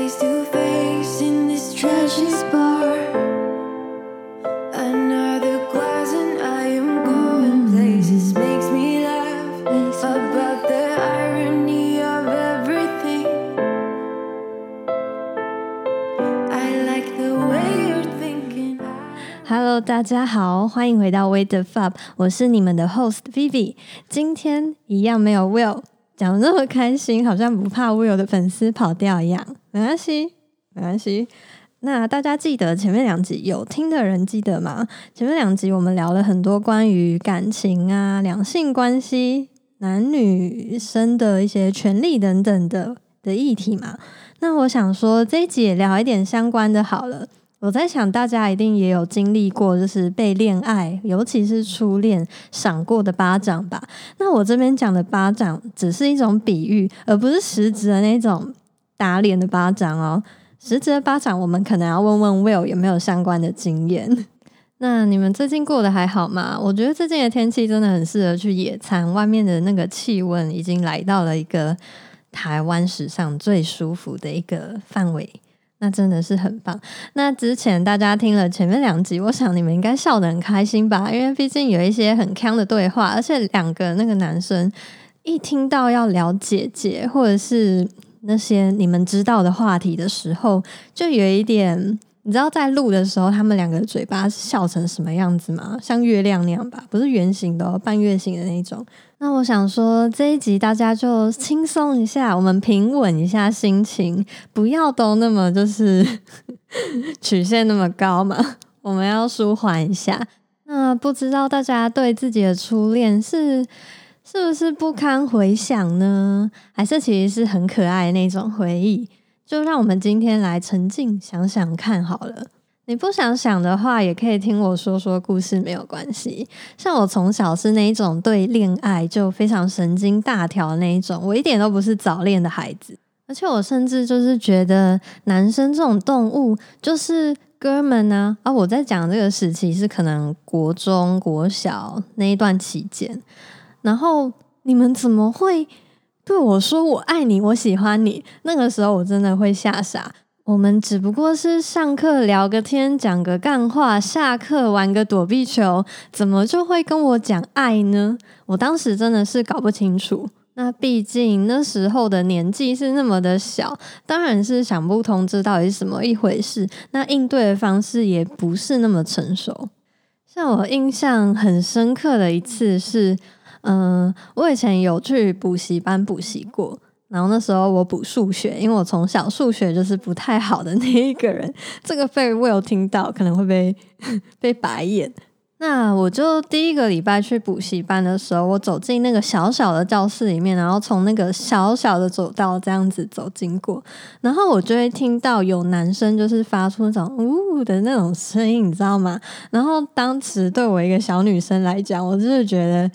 face to face in this tragic bar. Another glass and I am going places. Makes me laugh about the irony of everything. I like the way you're thinking. Hello，大家好，欢迎回到 Wait the Fab，我是你们的 host Vivi。今天一样没有 Will， 讲的那么开心，好像不怕 Will 的粉丝跑掉一样。没关系，没关系。那大家记得前面两集有听的人记得吗？前面两集我们聊了很多关于感情啊、两性关系、男女生的一些权利等等的的议题嘛。那我想说这一集也聊一点相关的好了。我在想，大家一定也有经历过，就是被恋爱，尤其是初恋赏过的巴掌吧？那我这边讲的巴掌，只是一种比喻，而不是实质的那种打脸的巴掌哦。实质的巴掌，我们可能要问问 Will 有没有相关的经验。那你们最近过得还好吗？我觉得最近的天气真的很适合去野餐，外面的那个气温已经来到了一个台湾史上最舒服的一个范围。那真的是很棒。那之前大家听了前面两集，我想你们应该笑得很开心吧？因为毕竟有一些很康的对话，而且两个那个男生一听到要聊姐姐或者是那些你们知道的话题的时候，就有一点。你知道在录的时候，他们两个嘴巴笑成什么样子吗？像月亮那样吧，不是圆形的、半月形的那种。那我想说，这一集大家就轻松一下，我们平稳一下心情，不要都那么就是 曲线那么高嘛。我们要舒缓一下。那不知道大家对自己的初恋是是不是不堪回想呢？还是其实是很可爱的那种回忆？就让我们今天来沉浸想想看好了。你不想想的话，也可以听我说说故事，没有关系。像我从小是那一种对恋爱就非常神经大条那一种，我一点都不是早恋的孩子。而且我甚至就是觉得男生这种动物就是哥们呢。啊，我在讲这个时期是可能国中国小那一段期间，然后你们怎么会？对我说：“我爱你，我喜欢你。”那个时候我真的会吓傻。我们只不过是上课聊个天，讲个干话，下课玩个躲避球，怎么就会跟我讲爱呢？我当时真的是搞不清楚。那毕竟那时候的年纪是那么的小，当然是想不通这到底是什么一回事。那应对的方式也不是那么成熟。像我印象很深刻的一次是。嗯，我以前有去补习班补习过，然后那时候我补数学，因为我从小数学就是不太好的那一个人。这个被我有听到，可能会被 被白眼。那我就第一个礼拜去补习班的时候，我走进那个小小的教室里面，然后从那个小小的走道这样子走经过，然后我就会听到有男生就是发出那种呜的那种声音，你知道吗？然后当时对我一个小女生来讲，我真的觉得。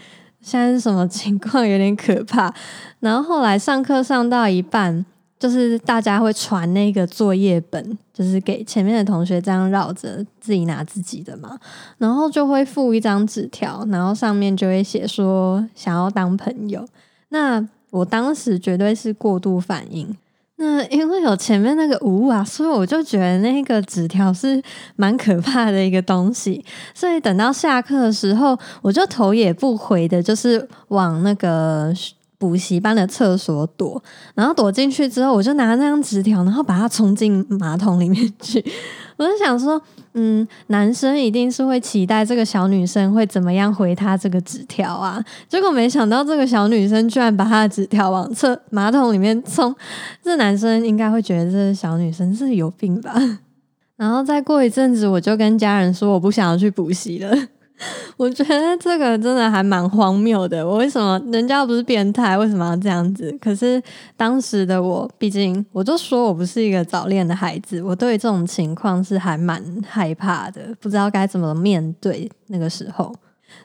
现在是什么情况？有点可怕。然后后来上课上到一半，就是大家会传那个作业本，就是给前面的同学这样绕着自己拿自己的嘛。然后就会附一张纸条，然后上面就会写说想要当朋友。那我当时绝对是过度反应。那因为有前面那个五啊，所以我就觉得那个纸条是蛮可怕的一个东西。所以等到下课的时候，我就头也不回的，就是往那个补习班的厕所躲。然后躲进去之后，我就拿那张纸条，然后把它冲进马桶里面去。我就想说。嗯，男生一定是会期待这个小女生会怎么样回他这个纸条啊？结果没想到这个小女生居然把她的纸条往厕马桶里面冲，这男生应该会觉得这小女生是有病吧？然后再过一阵子，我就跟家人说我不想要去补习了。我觉得这个真的还蛮荒谬的。我为什么人家不是变态，为什么要这样子？可是当时的我，毕竟我就说我不是一个早恋的孩子，我对这种情况是还蛮害怕的，不知道该怎么面对那个时候。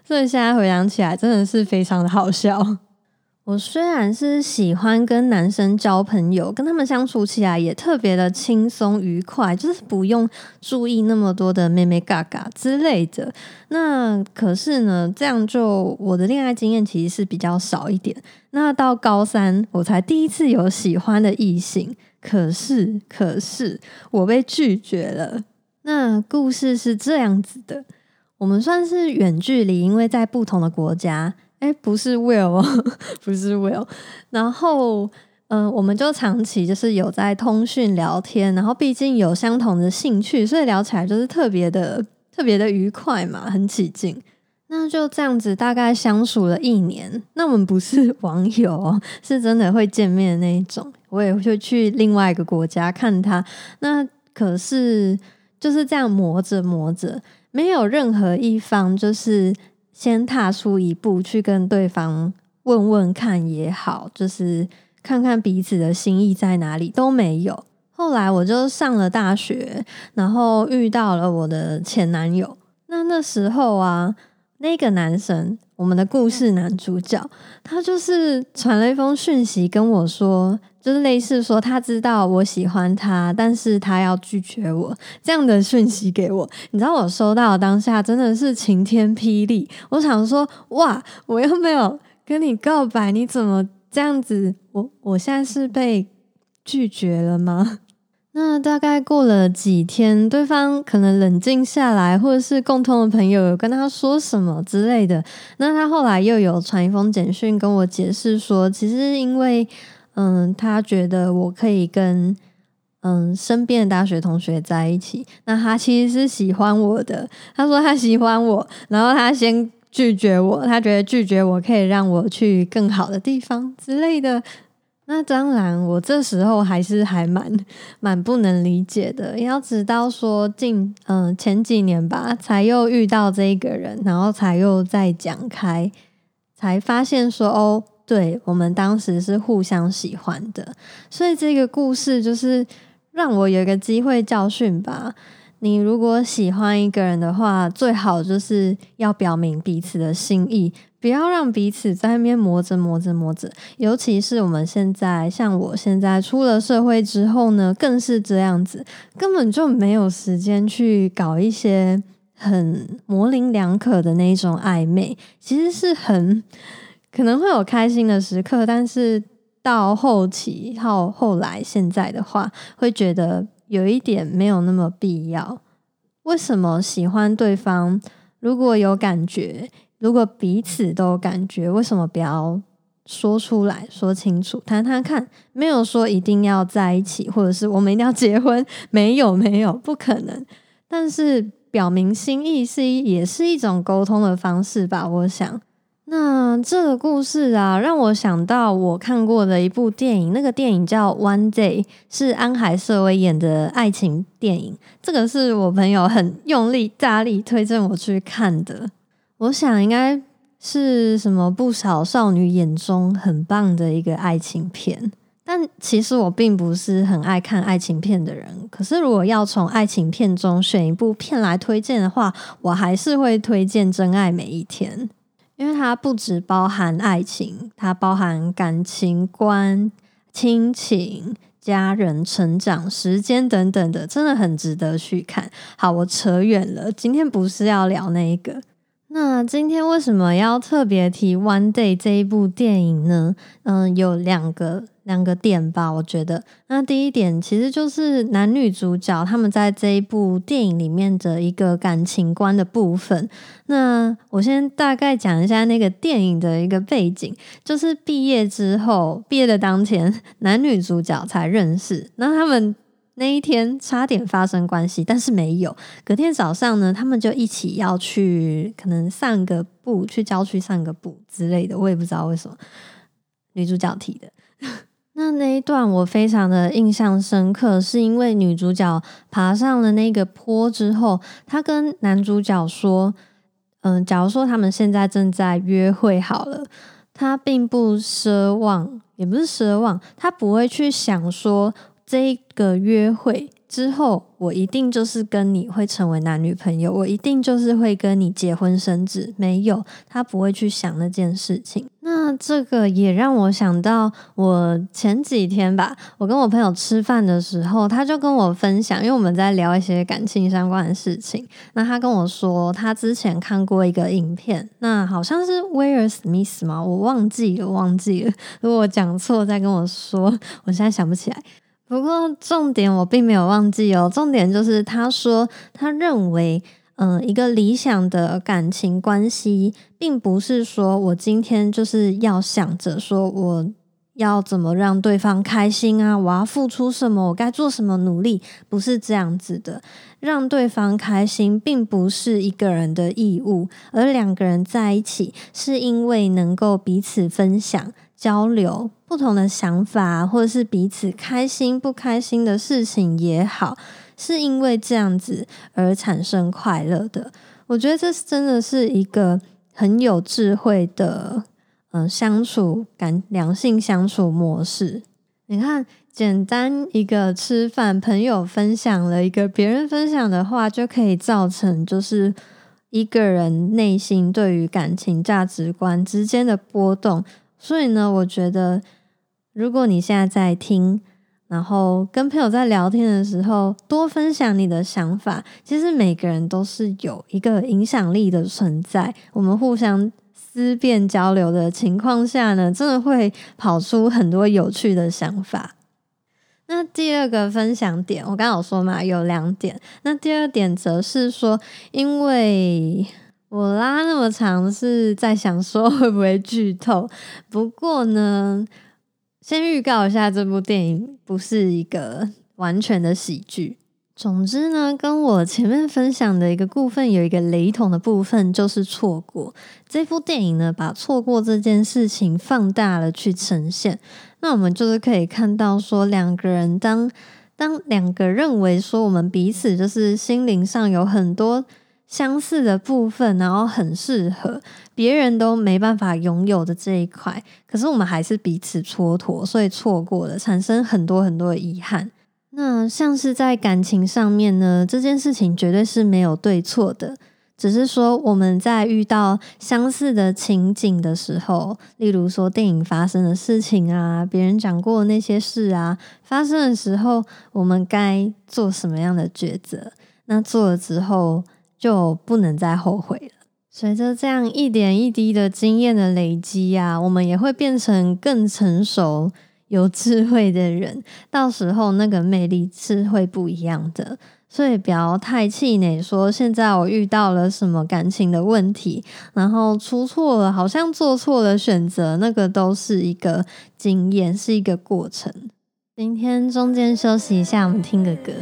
所以现在回想起来，真的是非常的好笑。我虽然是喜欢跟男生交朋友，跟他们相处起来也特别的轻松愉快，就是不用注意那么多的妹妹嘎嘎之类的。那可是呢，这样就我的恋爱经验其实是比较少一点。那到高三，我才第一次有喜欢的异性，可是可是我被拒绝了。那故事是这样子的，我们算是远距离，因为在不同的国家。哎，不是 Will，哦 不是 Will。然后，嗯，我们就长期就是有在通讯聊天，然后毕竟有相同的兴趣，所以聊起来就是特别的、特别的愉快嘛，很起劲。那就这样子，大概相处了一年。那我们不是 网友，是真的会见面那一种。我也会去另外一个国家看他。那可是就是这样磨着磨着，没有任何一方就是。先踏出一步去跟对方问问看也好，就是看看彼此的心意在哪里都没有。后来我就上了大学，然后遇到了我的前男友。那那时候啊，那个男生，我们的故事男主角，他就是传了一封讯息跟我说。就是类似说，他知道我喜欢他，但是他要拒绝我这样的讯息给我。你知道我收到当下真的是晴天霹雳。我想说，哇，我又没有跟你告白，你怎么这样子？我我现在是被拒绝了吗？那大概过了几天，对方可能冷静下来，或者是共同的朋友有跟他说什么之类的。那他后来又有传一封简讯跟我解释说，其实因为。嗯，他觉得我可以跟嗯身边的大学同学在一起。那他其实是喜欢我的。他说他喜欢我，然后他先拒绝我。他觉得拒绝我可以让我去更好的地方之类的。那当然，我这时候还是还蛮蛮不能理解的。要直到说近嗯前几年吧，才又遇到这一个人，然后才又再讲开，才发现说哦。对我们当时是互相喜欢的，所以这个故事就是让我有一个机会教训吧。你如果喜欢一个人的话，最好就是要表明彼此的心意，不要让彼此在那边磨着磨着磨着。尤其是我们现在，像我现在出了社会之后呢，更是这样子，根本就没有时间去搞一些很模棱两可的那种暧昧，其实是很。可能会有开心的时刻，但是到后期到后来，现在的话，会觉得有一点没有那么必要。为什么喜欢对方？如果有感觉，如果彼此都有感觉，为什么不要说出来说清楚，谈谈看？没有说一定要在一起，或者是我们一定要结婚？没有，没有，不可能。但是表明心意是一也是一种沟通的方式吧？我想。那这个故事啊，让我想到我看过的一部电影，那个电影叫《One Day》，是安海瑟薇演的爱情电影。这个是我朋友很用力、大力推荐我去看的。我想应该是什么不少少女眼中很棒的一个爱情片。但其实我并不是很爱看爱情片的人。可是如果要从爱情片中选一部片来推荐的话，我还是会推荐《真爱每一天》。因为它不只包含爱情，它包含感情观、亲情、家人、成长、时间等等的，真的很值得去看。好，我扯远了，今天不是要聊那一个。那今天为什么要特别提《One Day》这一部电影呢？嗯，有两个。两个点吧，我觉得。那第一点其实就是男女主角他们在这一部电影里面的一个感情观的部分。那我先大概讲一下那个电影的一个背景，就是毕业之后，毕业的当天，男女主角才认识。那他们那一天差点发生关系，但是没有。隔天早上呢，他们就一起要去，可能散个步，去郊区散个步之类的。我也不知道为什么女主角提的。那那一段我非常的印象深刻，是因为女主角爬上了那个坡之后，她跟男主角说：“嗯，假如说他们现在正在约会好了，她并不奢望，也不是奢望，她不会去想说这个约会之后，我一定就是跟你会成为男女朋友，我一定就是会跟你结婚生子，没有，她不会去想那件事情。”那这个也让我想到，我前几天吧，我跟我朋友吃饭的时候，他就跟我分享，因为我们在聊一些感情相关的事情。那他跟我说，他之前看过一个影片，那好像是威尔史密斯嘛，我忘记了，忘记了。如果我讲错，再跟我说，我现在想不起来。不过重点我并没有忘记哦，重点就是他说，他认为。嗯，一个理想的感情关系，并不是说我今天就是要想着说我要怎么让对方开心啊，我要付出什么，我该做什么努力，不是这样子的。让对方开心，并不是一个人的义务，而两个人在一起，是因为能够彼此分享、交流不同的想法，或者是彼此开心不开心的事情也好。是因为这样子而产生快乐的，我觉得这是真的是一个很有智慧的，嗯，相处感良性相处模式。你看，简单一个吃饭，朋友分享了一个别人分享的话，就可以造成就是一个人内心对于感情价值观之间的波动。所以呢，我觉得如果你现在在听。然后跟朋友在聊天的时候，多分享你的想法。其实每个人都是有一个影响力的存在。我们互相思辨交流的情况下呢，真的会跑出很多有趣的想法。那第二个分享点，我刚好说嘛，有两点。那第二点则是说，因为我拉那么长是在想说会不会剧透。不过呢。先预告一下，这部电影不是一个完全的喜剧。总之呢，跟我前面分享的一个部分有一个雷同的部分，就是错过。这部电影呢，把错过这件事情放大了去呈现。那我们就是可以看到，说两个人当当两个认为说我们彼此就是心灵上有很多。相似的部分，然后很适合别人都没办法拥有的这一块，可是我们还是彼此蹉跎，所以错过了，产生很多很多的遗憾。那像是在感情上面呢，这件事情绝对是没有对错的，只是说我们在遇到相似的情景的时候，例如说电影发生的事情啊，别人讲过的那些事啊，发生的时候，我们该做什么样的抉择？那做了之后。就不能再后悔了。随着这样一点一滴的经验的累积啊，我们也会变成更成熟、有智慧的人。到时候那个魅力是会不一样的。所以不要太气馁，说现在我遇到了什么感情的问题，然后出错了，好像做错了选择，那个都是一个经验，是一个过程。今天中间休息一下，我们听个歌。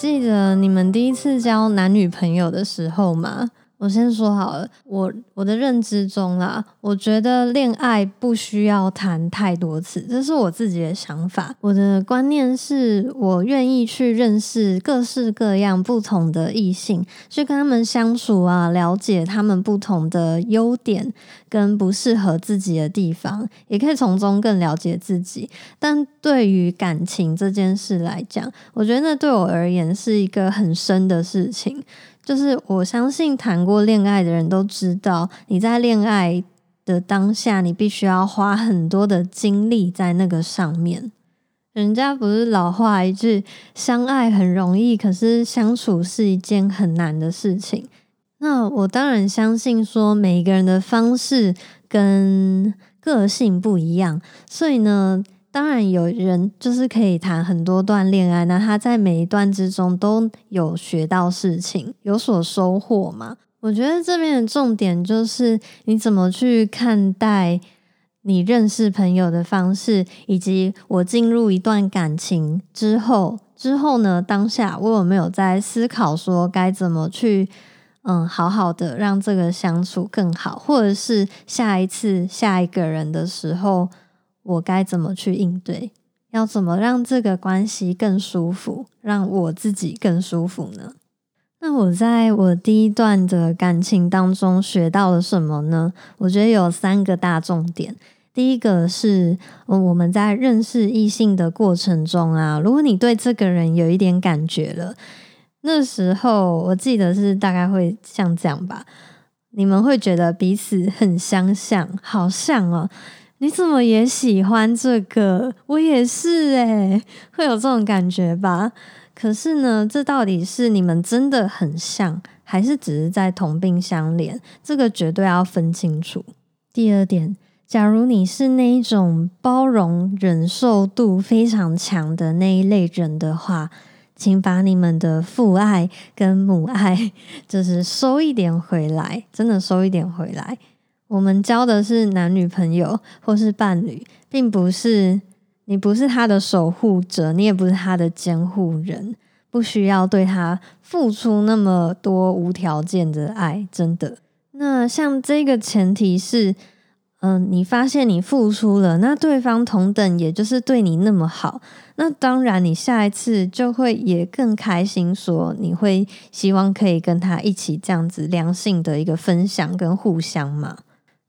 记得你们第一次交男女朋友的时候吗？我先说好了，我我的认知中啦，我觉得恋爱不需要谈太多次，这是我自己的想法。我的观念是我愿意去认识各式各样不同的异性，去跟他们相处啊，了解他们不同的优点跟不适合自己的地方，也可以从中更了解自己。但对于感情这件事来讲，我觉得那对我而言是一个很深的事情。就是我相信谈过恋爱的人都知道，你在恋爱的当下，你必须要花很多的精力在那个上面。人家不是老话一句，相爱很容易，可是相处是一件很难的事情。那我当然相信说，每一个人的方式跟个性不一样，所以呢。当然，有人就是可以谈很多段恋爱，那他在每一段之中都有学到事情，有所收获嘛。我觉得这边的重点就是你怎么去看待你认识朋友的方式，以及我进入一段感情之后，之后呢，当下我有没有在思考说该怎么去，嗯，好好的让这个相处更好，或者是下一次下一个人的时候，我该怎么去应对？要怎么让这个关系更舒服，让我自己更舒服呢？那我在我第一段的感情当中学到了什么呢？我觉得有三个大重点。第一个是，我们在认识异性的过程中啊，如果你对这个人有一点感觉了，那时候我记得是大概会像这样吧，你们会觉得彼此很相像，好像哦，你怎么也喜欢这个？我也是诶，会有这种感觉吧？可是呢，这到底是你们真的很像，还是只是在同病相怜？这个绝对要分清楚。第二点，假如你是那一种包容忍受度非常强的那一类人的话，请把你们的父爱跟母爱，就是收一点回来，真的收一点回来。我们交的是男女朋友或是伴侣，并不是。你不是他的守护者，你也不是他的监护人，不需要对他付出那么多无条件的爱，真的。那像这个前提是，嗯，你发现你付出了，那对方同等也就是对你那么好，那当然你下一次就会也更开心，说你会希望可以跟他一起这样子良性的一个分享跟互相嘛。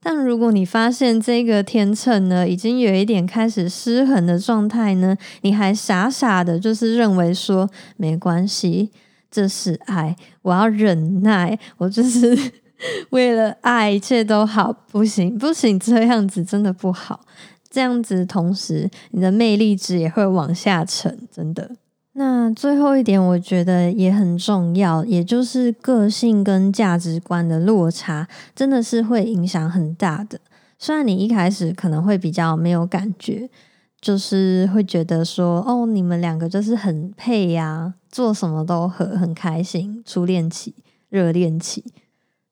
但如果你发现这个天秤呢，已经有一点开始失衡的状态呢，你还傻傻的，就是认为说没关系，这是爱，我要忍耐，我就是 为了爱，一切都好，不行不行，这样子真的不好，这样子同时你的魅力值也会往下沉，真的。那最后一点，我觉得也很重要，也就是个性跟价值观的落差，真的是会影响很大的。虽然你一开始可能会比较没有感觉，就是会觉得说，哦，你们两个就是很配呀，做什么都很很开心，初恋期、热恋期。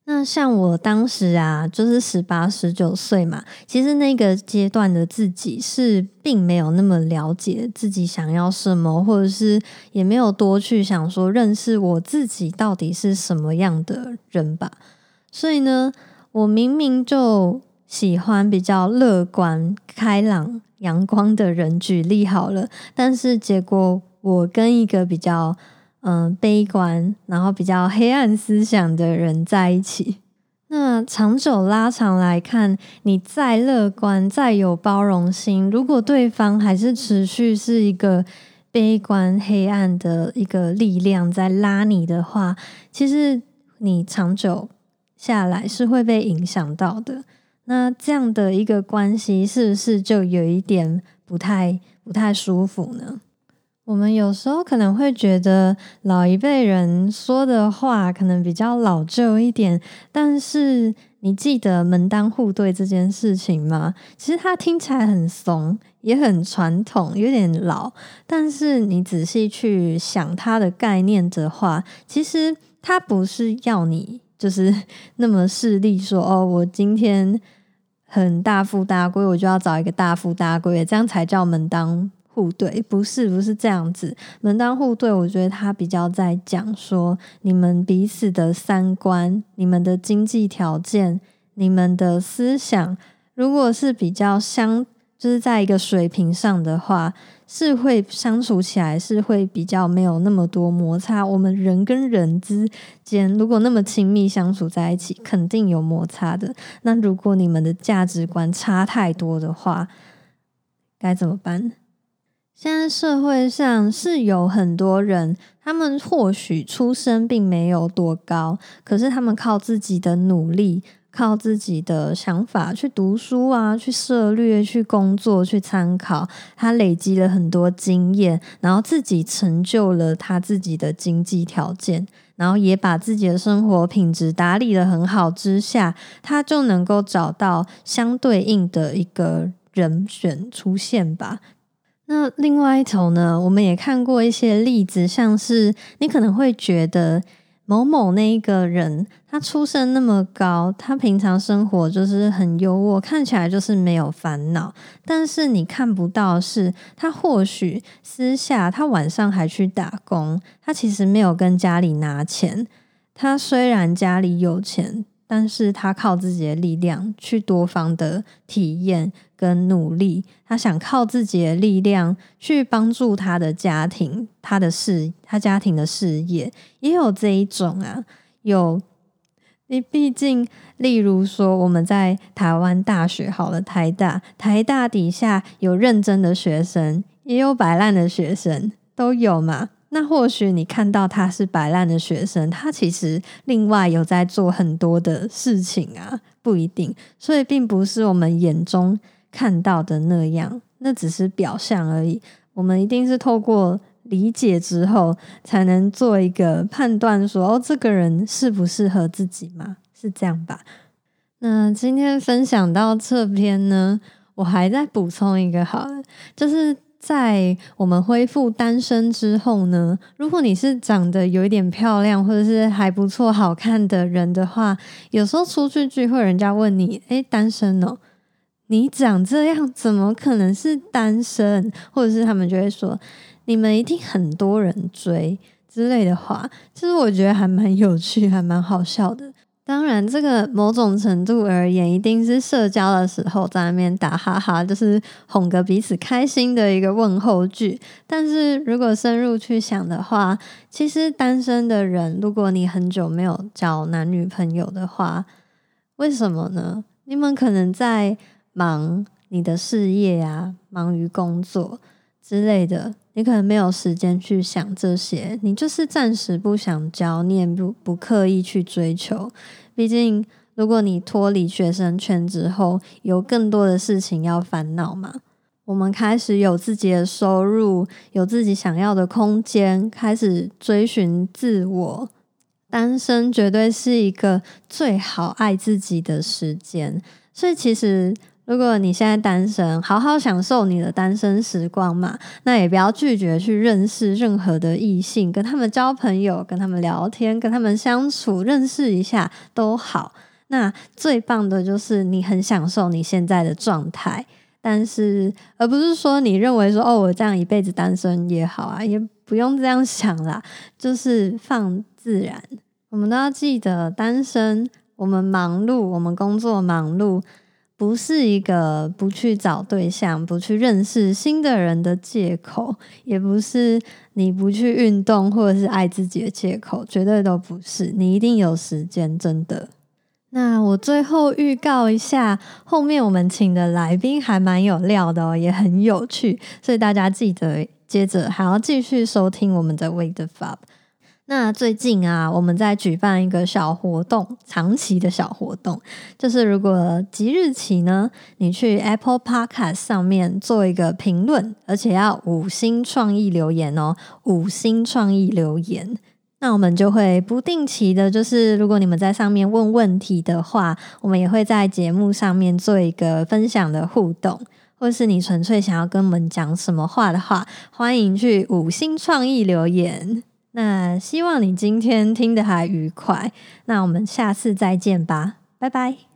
那像我当时啊，就是十八、十九岁嘛，其实那个阶段的自己是并没有那么了解自己想要什么，或者是也没有多去想说认识我自己到底是什么样的人吧。所以呢，我明明就喜欢比较乐观、开朗、阳光的人，举例好了，但是结果我跟一个比较。嗯，悲观，然后比较黑暗思想的人在一起，那长久拉长来看，你再乐观、再有包容心，如果对方还是持续是一个悲观、黑暗的一个力量在拉你的话，其实你长久下来是会被影响到的。那这样的一个关系，是不是就有一点不太不太舒服呢？我们有时候可能会觉得老一辈人说的话可能比较老旧一点，但是你记得门当户对这件事情吗？其实它听起来很怂，也很传统，有点老。但是你仔细去想它的概念的话，其实它不是要你就是 那么势利，说哦，我今天很大富大贵，我就要找一个大富大贵，这样才叫门当。互对不是不是这样子，门当户对，我觉得他比较在讲说你们彼此的三观、你们的经济条件、你们的思想，如果是比较相，就是在一个水平上的话，是会相处起来是会比较没有那么多摩擦。我们人跟人之间如果那么亲密相处在一起，肯定有摩擦的。那如果你们的价值观差太多的话，该怎么办？现在社会上是有很多人，他们或许出身并没有多高，可是他们靠自己的努力，靠自己的想法去读书啊，去涉略，去工作，去参考，他累积了很多经验，然后自己成就了他自己的经济条件，然后也把自己的生活品质打理的很好之下，他就能够找到相对应的一个人选出现吧。那另外一头呢？我们也看过一些例子，像是你可能会觉得某某那一个人，他出身那么高，他平常生活就是很优渥，看起来就是没有烦恼。但是你看不到是，他或许私下他晚上还去打工，他其实没有跟家里拿钱。他虽然家里有钱。但是他靠自己的力量去多方的体验跟努力，他想靠自己的力量去帮助他的家庭、他的事、他家庭的事业，也有这一种啊。有你毕竟，例如说我们在台湾大学好了，台大，台大底下有认真的学生，也有摆烂的学生，都有嘛。那或许你看到他是摆烂的学生，他其实另外有在做很多的事情啊，不一定，所以并不是我们眼中看到的那样，那只是表象而已。我们一定是透过理解之后，才能做一个判断，说哦，这个人适不适合自己吗？是这样吧？那今天分享到这边呢，我还在补充一个好了，就是。在我们恢复单身之后呢，如果你是长得有一点漂亮或者是还不错、好看的人的话，有时候出去聚会，人家问你：“哎，单身哦？你长这样怎么可能是单身？”或者是他们就会说：“你们一定很多人追”之类的话，其实我觉得还蛮有趣，还蛮好笑的。当然，这个某种程度而言，一定是社交的时候在那边打哈哈，就是哄个彼此开心的一个问候句。但是如果深入去想的话，其实单身的人，如果你很久没有交男女朋友的话，为什么呢？你们可能在忙你的事业啊，忙于工作之类的。你可能没有时间去想这些，你就是暂时不想交，你也不不刻意去追求。毕竟，如果你脱离学生圈之后，有更多的事情要烦恼嘛。我们开始有自己的收入，有自己想要的空间，开始追寻自我。单身绝对是一个最好爱自己的时间。所以，其实。如果你现在单身，好好享受你的单身时光嘛，那也不要拒绝去认识任何的异性，跟他们交朋友，跟他们聊天，跟他们相处，认识一下都好。那最棒的就是你很享受你现在的状态，但是而不是说你认为说哦，我这样一辈子单身也好啊，也不用这样想啦，就是放自然。我们都要记得，单身，我们忙碌，我们工作忙碌。不是一个不去找对象、不去认识新的人的借口，也不是你不去运动或者是爱自己的借口，绝对都不是。你一定有时间，真的。那我最后预告一下，后面我们请的来宾还蛮有料的哦，也很有趣，所以大家记得接着还要继续收听我们的 Wait the Fab。那最近啊，我们在举办一个小活动，长期的小活动，就是如果即日起呢，你去 Apple Podcast 上面做一个评论，而且要五星创意留言哦，五星创意留言，那我们就会不定期的，就是如果你们在上面问问题的话，我们也会在节目上面做一个分享的互动，或是你纯粹想要跟我们讲什么话的话，欢迎去五星创意留言。那希望你今天听的还愉快，那我们下次再见吧，拜拜。